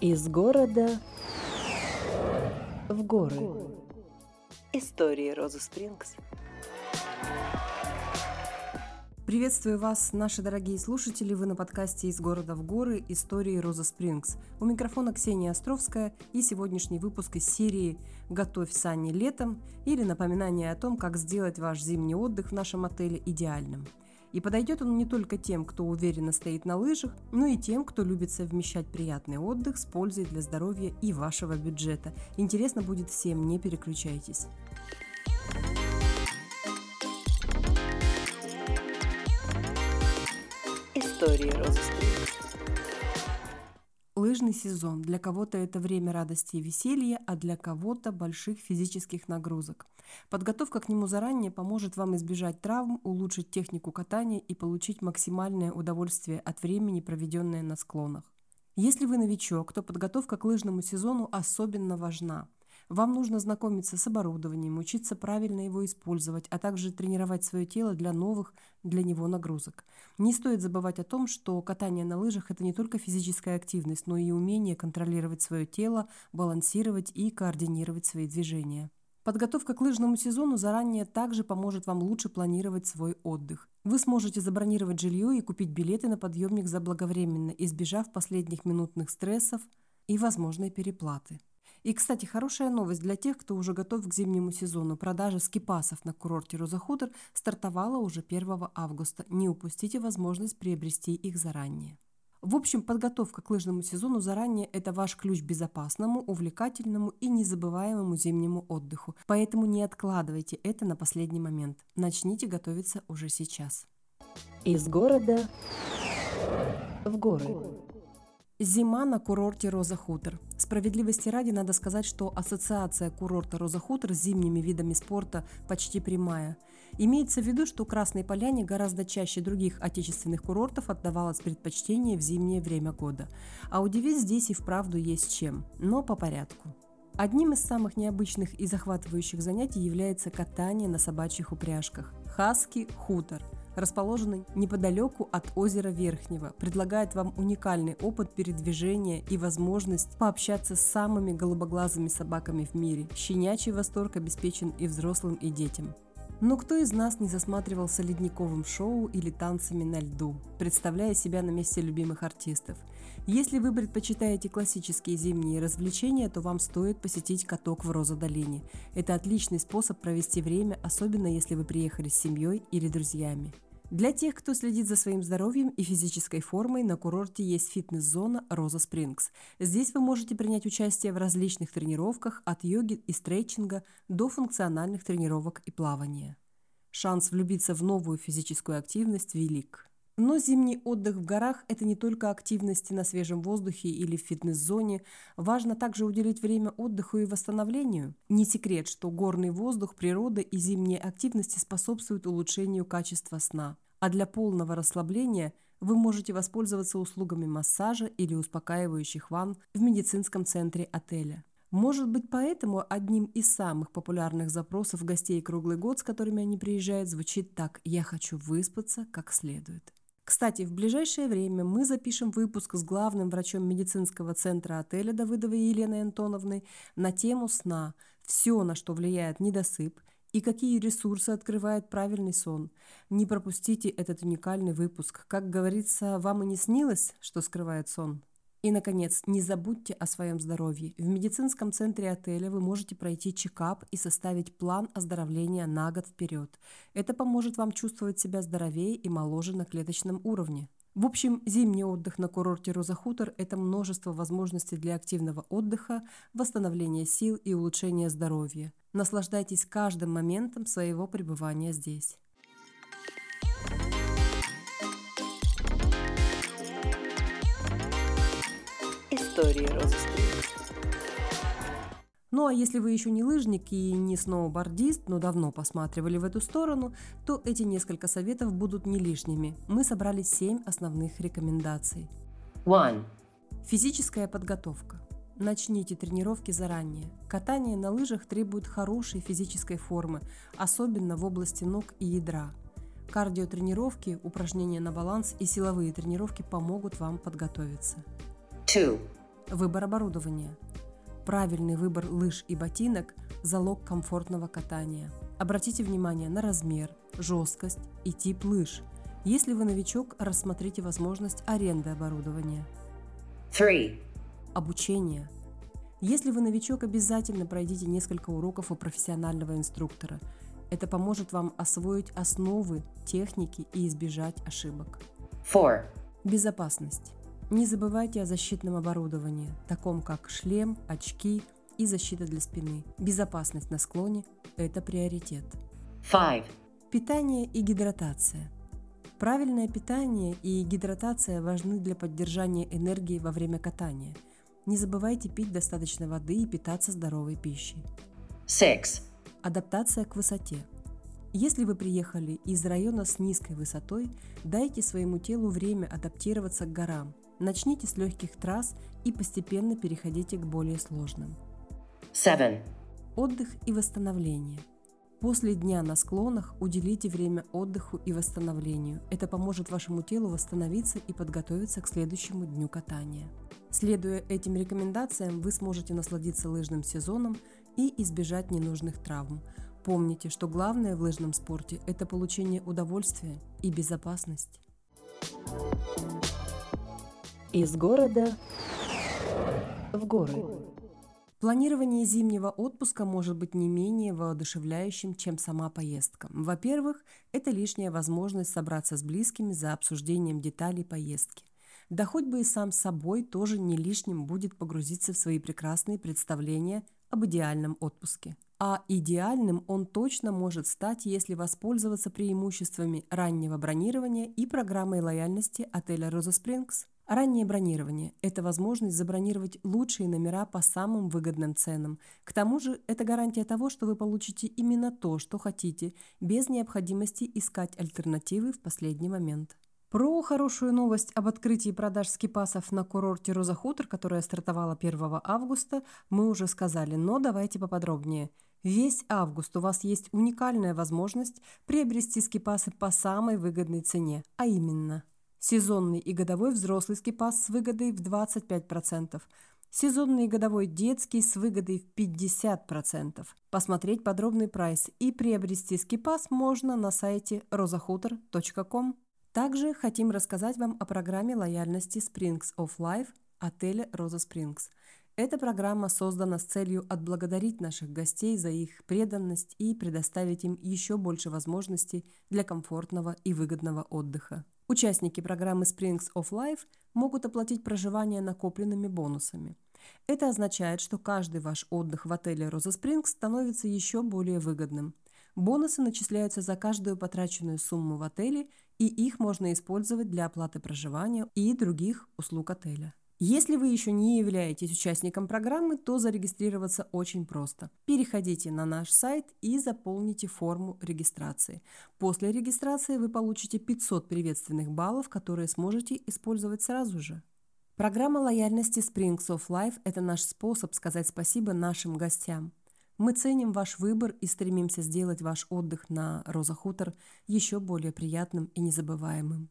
Из города в горы. Истории Розы Спрингс. Приветствую вас, наши дорогие слушатели. Вы на подкасте «Из города в горы. Истории Роза Спрингс». У микрофона Ксения Островская и сегодняшний выпуск из серии «Готовь сани летом» или напоминание о том, как сделать ваш зимний отдых в нашем отеле идеальным – и подойдет он не только тем, кто уверенно стоит на лыжах, но и тем, кто любит совмещать приятный отдых с пользой для здоровья и вашего бюджета. Интересно будет всем, не переключайтесь. Истории Розы Лыжный сезон. Для кого-то это время радости и веселья, а для кого-то больших физических нагрузок. Подготовка к нему заранее поможет вам избежать травм, улучшить технику катания и получить максимальное удовольствие от времени, проведенное на склонах. Если вы новичок, то подготовка к лыжному сезону особенно важна. Вам нужно знакомиться с оборудованием, учиться правильно его использовать, а также тренировать свое тело для новых для него нагрузок. Не стоит забывать о том, что катание на лыжах – это не только физическая активность, но и умение контролировать свое тело, балансировать и координировать свои движения. Подготовка к лыжному сезону заранее также поможет вам лучше планировать свой отдых. Вы сможете забронировать жилье и купить билеты на подъемник заблаговременно, избежав последних минутных стрессов и возможной переплаты. И, кстати, хорошая новость для тех, кто уже готов к зимнему сезону. Продажа скипасов на курорте Розахутор стартовала уже 1 августа. Не упустите возможность приобрести их заранее. В общем, подготовка к лыжному сезону заранее – это ваш ключ к безопасному, увлекательному и незабываемому зимнему отдыху. Поэтому не откладывайте это на последний момент. Начните готовиться уже сейчас. Из города в горы. Зима на курорте Роза Хутор. Справедливости ради надо сказать, что ассоциация курорта Роза Хутор с зимними видами спорта почти прямая. Имеется в виду, что Красной Поляне гораздо чаще других отечественных курортов отдавалось предпочтение в зимнее время года. А удивить здесь и вправду есть чем, но по порядку. Одним из самых необычных и захватывающих занятий является катание на собачьих упряжках – Хаски Хутор – расположенный неподалеку от озера Верхнего, предлагает вам уникальный опыт передвижения и возможность пообщаться с самыми голубоглазыми собаками в мире. Щенячий восторг обеспечен и взрослым, и детям. Но кто из нас не засматривался ледниковым шоу или танцами на льду, представляя себя на месте любимых артистов? Если вы предпочитаете классические зимние развлечения, то вам стоит посетить каток в Роза-долине. Это отличный способ провести время, особенно если вы приехали с семьей или друзьями. Для тех, кто следит за своим здоровьем и физической формой, на курорте есть фитнес-зона Роза Спрингс. Здесь вы можете принять участие в различных тренировках от йоги и стретчинга до функциональных тренировок и плавания. Шанс влюбиться в новую физическую активность велик. Но зимний отдых в горах – это не только активности на свежем воздухе или в фитнес-зоне. Важно также уделить время отдыху и восстановлению. Не секрет, что горный воздух, природа и зимние активности способствуют улучшению качества сна. А для полного расслабления вы можете воспользоваться услугами массажа или успокаивающих ванн в медицинском центре отеля. Может быть, поэтому одним из самых популярных запросов гостей круглый год, с которыми они приезжают, звучит так «Я хочу выспаться как следует». Кстати, в ближайшее время мы запишем выпуск с главным врачом медицинского центра отеля Давыдовой Еленой Антоновной на тему сна, все, на что влияет недосып и какие ресурсы открывает правильный сон. Не пропустите этот уникальный выпуск. Как говорится, вам и не снилось, что скрывает сон. И, наконец, не забудьте о своем здоровье. В медицинском центре отеля вы можете пройти чекап и составить план оздоровления на год вперед. Это поможет вам чувствовать себя здоровее и моложе на клеточном уровне. В общем, зимний отдых на курорте Роза Хутор – это множество возможностей для активного отдыха, восстановления сил и улучшения здоровья. Наслаждайтесь каждым моментом своего пребывания здесь. Истории Розы Ну а если вы еще не лыжник и не сноубордист, но давно посматривали в эту сторону, то эти несколько советов будут не лишними. Мы собрали 7 основных рекомендаций. One. Физическая подготовка. Начните тренировки заранее. Катание на лыжах требует хорошей физической формы, особенно в области ног и ядра. Кардиотренировки, упражнения на баланс и силовые тренировки помогут вам подготовиться. Two. Выбор оборудования. Правильный выбор лыж и ботинок – залог комфортного катания. Обратите внимание на размер, жесткость и тип лыж. Если вы новичок, рассмотрите возможность аренды оборудования. 3. Обучение. Если вы новичок, обязательно пройдите несколько уроков у профессионального инструктора. Это поможет вам освоить основы, техники и избежать ошибок. 4. Безопасность. Не забывайте о защитном оборудовании, таком как шлем, очки и защита для спины. Безопасность на склоне – это приоритет. 5. Питание и гидратация. Правильное питание и гидратация важны для поддержания энергии во время катания. Не забывайте пить достаточно воды и питаться здоровой пищей. 6. Адаптация к высоте. Если вы приехали из района с низкой высотой, дайте своему телу время адаптироваться к горам. Начните с легких трасс и постепенно переходите к более сложным. 7. Отдых и восстановление. После дня на склонах уделите время отдыху и восстановлению. Это поможет вашему телу восстановиться и подготовиться к следующему дню катания. Следуя этим рекомендациям, вы сможете насладиться лыжным сезоном и избежать ненужных травм. Помните, что главное в лыжном спорте – это получение удовольствия и безопасность. Из города в горы. Планирование зимнего отпуска может быть не менее воодушевляющим, чем сама поездка. Во-первых, это лишняя возможность собраться с близкими за обсуждением деталей поездки. Да хоть бы и сам собой тоже не лишним будет погрузиться в свои прекрасные представления об идеальном отпуске. А идеальным он точно может стать, если воспользоваться преимуществами раннего бронирования и программой лояльности отеля Роза Спрингс. Раннее бронирование – это возможность забронировать лучшие номера по самым выгодным ценам. К тому же это гарантия того, что вы получите именно то, что хотите, без необходимости искать альтернативы в последний момент. Про хорошую новость об открытии продаж скипасов на курорте Роза Хутор, которая стартовала 1 августа, мы уже сказали, но давайте поподробнее. Весь август у вас есть уникальная возможность приобрести скипасы по самой выгодной цене, а именно сезонный и годовой взрослый скипас с выгодой в 25%, сезонный и годовой детский с выгодой в 50%. Посмотреть подробный прайс и приобрести скипас можно на сайте rosahutor.com. Также хотим рассказать вам о программе лояльности Springs of Life отеля Роза Springs. Эта программа создана с целью отблагодарить наших гостей за их преданность и предоставить им еще больше возможностей для комфортного и выгодного отдыха. Участники программы Springs of Life могут оплатить проживание накопленными бонусами. Это означает, что каждый ваш отдых в отеле Роза Springs становится еще более выгодным. Бонусы начисляются за каждую потраченную сумму в отеле, и их можно использовать для оплаты проживания и других услуг отеля. Если вы еще не являетесь участником программы, то зарегистрироваться очень просто. Переходите на наш сайт и заполните форму регистрации. После регистрации вы получите 500 приветственных баллов, которые сможете использовать сразу же. Программа лояльности Springs of Life – это наш способ сказать спасибо нашим гостям. Мы ценим ваш выбор и стремимся сделать ваш отдых на Роза Хутор еще более приятным и незабываемым.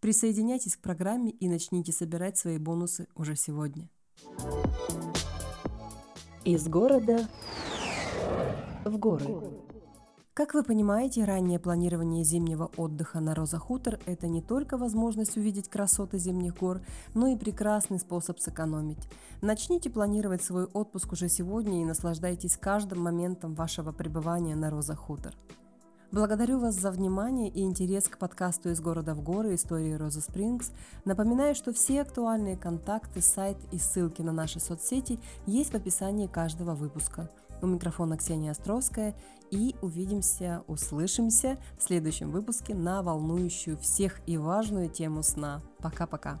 Присоединяйтесь к программе и начните собирать свои бонусы уже сегодня. Из города в горы. Как вы понимаете, раннее планирование зимнего отдыха на Роза Хутор – это не только возможность увидеть красоты зимних гор, но и прекрасный способ сэкономить. Начните планировать свой отпуск уже сегодня и наслаждайтесь каждым моментом вашего пребывания на Роза Хутор. Благодарю вас за внимание и интерес к подкасту «Из города в горы. Истории Роза Спрингс». Напоминаю, что все актуальные контакты, сайт и ссылки на наши соцсети есть в описании каждого выпуска. У микрофона Ксения Островская и увидимся, услышимся в следующем выпуске на волнующую всех и важную тему сна. Пока-пока.